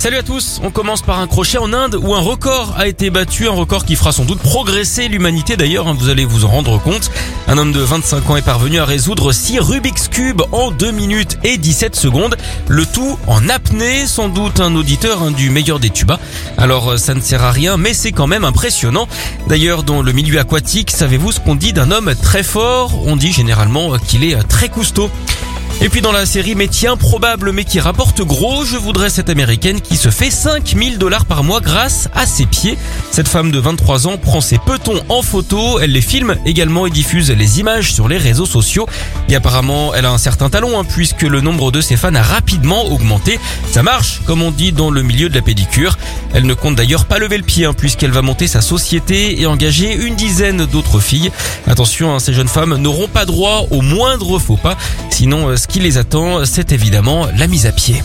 Salut à tous, on commence par un crochet en Inde où un record a été battu, un record qui fera sans doute progresser l'humanité d'ailleurs, hein, vous allez vous en rendre compte. Un homme de 25 ans est parvenu à résoudre 6 Rubik's Cube en 2 minutes et 17 secondes, le tout en apnée, sans doute un auditeur du meilleur des tubas. Alors euh, ça ne sert à rien, mais c'est quand même impressionnant. D'ailleurs dans le milieu aquatique, savez-vous ce qu'on dit d'un homme très fort? On dit généralement qu'il est très cousteau. Et puis dans la série Métier improbable mais qui rapporte gros, je voudrais cette américaine qui se fait 5000 dollars par mois grâce à ses pieds. Cette femme de 23 ans prend ses petons en photo, elle les filme également et diffuse les images sur les réseaux sociaux. Et apparemment, elle a un certain talon hein, puisque le nombre de ses fans a rapidement augmenté. Ça marche, comme on dit dans le milieu de la pédicure. Elle ne compte d'ailleurs pas lever le pied hein, puisqu'elle va monter sa société et engager une dizaine d'autres filles. Attention, hein, ces jeunes femmes n'auront pas droit au moindre faux pas, sinon euh, qui les attend, c'est évidemment la mise à pied.